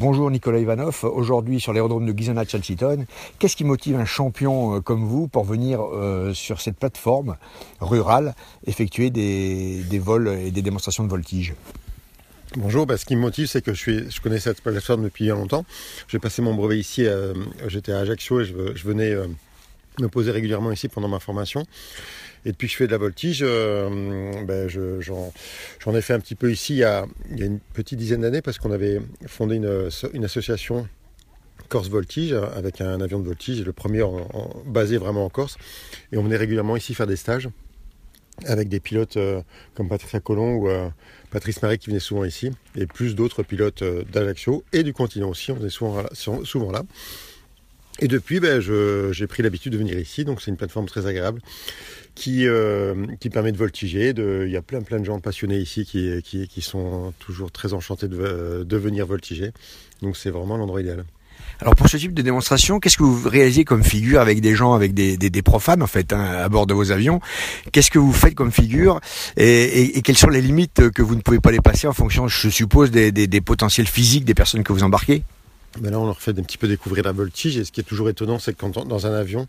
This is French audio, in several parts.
Bonjour Nicolas Ivanov, aujourd'hui sur l'aérodrome de Gizona Chalciton. Qu'est-ce qui motive un champion euh, comme vous pour venir euh, sur cette plateforme rurale effectuer des, vols et des démonstrations de voltige? Bonjour, bah, ce qui me motive, c'est que je connais cette plateforme depuis longtemps. J'ai passé mon brevet ici, euh, j'étais à Ajaccio et je, venais me poser régulièrement ici pendant ma formation. Et depuis que je fais de la voltige, euh, ben j'en ai fait un petit peu ici il y a, une petite dizaine d'années parce qu'on avait fondé une, association Corse Voltige avec un avion de voltige, le premier basé vraiment en Corse. Et on venait régulièrement ici faire des stages avec des pilotes euh, comme Patricia Colomb ou euh, Patrice Marie qui venaient souvent ici, et plus d'autres pilotes d'Ajaccio et du continent aussi, on venait souvent là. Et depuis, ben, j'ai pris l'habitude de venir ici, donc c'est une plateforme très agréable qui, euh, qui permet de voltiger. De, il y a plein plein de gens passionnés ici qui, qui, qui sont toujours très enchantés de, de venir voltiger. Donc c'est vraiment l'endroit idéal. Alors pour ce type de démonstration, qu'est-ce que vous réalisez comme figure avec des gens, avec des, des, profanes en fait, hein, à bord de vos avions? Qu'est-ce que vous faites comme figure? Et, et, et, quelles sont les limites que vous ne pouvez pas dépasser en fonction, je suppose, des, des potentiels physiques des personnes que vous embarquez? Là, on leur fait un petit peu découvrir la voltige. Et ce qui est toujours étonnant, c'est que dans un avion,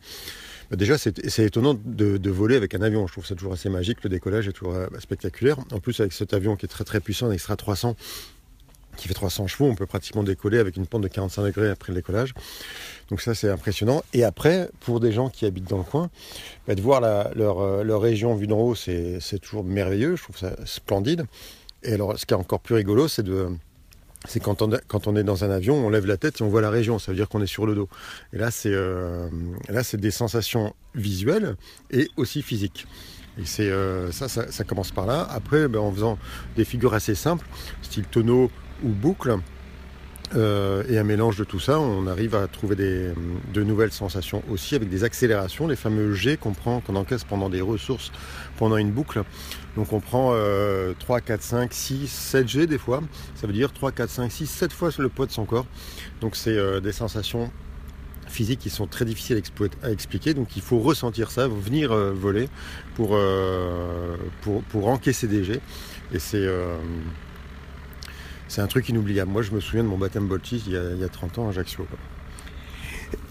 ben déjà, c'est étonnant de, voler avec un avion. Je trouve ça toujours assez magique. Le décollage est toujours euh, spectaculaire. En plus, avec cet avion qui est très très puissant, un extra 300, qui fait 300 chevaux, on peut pratiquement décoller avec une pente de 45 degrés après le décollage. Donc ça, c'est impressionnant. Et après, pour des gens qui habitent dans le coin, ben de voir leur, euh, leur région vue d'en haut, c'est toujours merveilleux. Je trouve ça splendide. Et alors, ce qui est encore plus rigolo, c'est de c'est quand on, est dans un avion, on lève la tête et on voit la région, ça veut dire qu'on est sur le dos. Et là, c'est euh, là, c'est des sensations visuelles et aussi physiques. Et c'est euh, ça, ça, commence par là. Après, ben, en faisant des figures assez simples, style tonneau ou boucle, euh, et un mélange de tout ça, on arrive à trouver des, de nouvelles sensations aussi avec des accélérations, les fameux G qu'on prend, qu'on encaisse pendant des ressources, pendant une boucle. Donc on prend 3, 4, 5, 6, 7 G des fois. Ça veut dire 3, 4, 5, 6, 7 fois le poids de son corps. Donc c'est euh, des sensations physiques qui sont très difficiles à, expliquer. Donc il faut ressentir ça, venir euh, voler pour, pour, pour, encaisser des G. Et c'est c'est un truc inoubliable. Moi, je me souviens de mon baptême Boltis il, y a 30 ans à Ajaccio.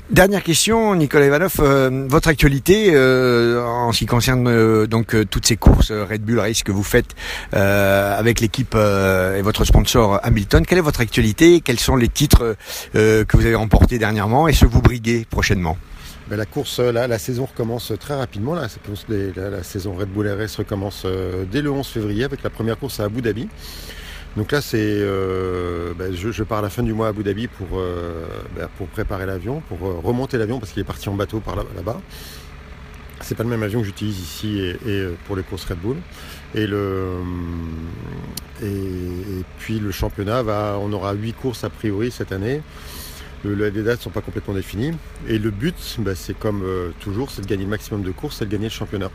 Dernière question, Nicolas Ivanov, euh, votre actualité euh, en ce qui concerne euh, donc toutes ces courses Red Bull Race que vous faites avec l'équipe et votre sponsor Hamilton, quelle est votre actualité? Quels sont les titres que vous avez remportés dernièrement? Et ce que vous briguez prochainement? Ben, la course, la, la, saison recommence très rapidement. La, la saison Red Bull RS recommence dès le 11 février avec la première course à Abu Dhabi. Donc là, c'est, euh, ben, je, pars à la fin du mois à Abu Dhabi pour, euh, ben, préparer l'avion, pour euh, remonter l'avion parce qu'il est parti en bateau par là, bas C'est pas le même avion que j'utilise ici et, pour les courses Red Bull. Et, le, et, puis le championnat va, on aura huit courses a priori cette année. les dates ne sont pas complètement définies. Et le but, ben, c'est comme toujours, c'est de gagner le maximum de courses, c'est de gagner le championnat.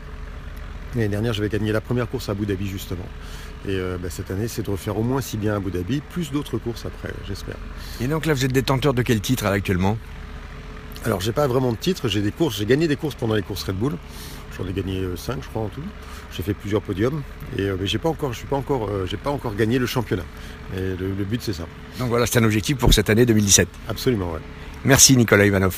L'année dernière, j'avais gagné la première course à Abu Dhabi justement. Et euh, bah, cette année, c'est de refaire au moins si bien à Abu Dhabi, plus d'autres courses après, j'espère. Et donc là, vous êtes détenteur de quel titre actuellement? Alors, j'ai pas vraiment de titre. J'ai des courses. J'ai gagné des courses pendant les courses Red Bull. J'en ai gagné 5, euh, je crois en tout. J'ai fait plusieurs podiums et euh, mais j'ai pas encore, je suis pas encore, j'ai pas encore gagné le championnat. Et le, le but, c'est ça. Donc voilà, c'est un objectif pour cette année 2017. Absolument, ouais. Merci Nicolas Ivanov.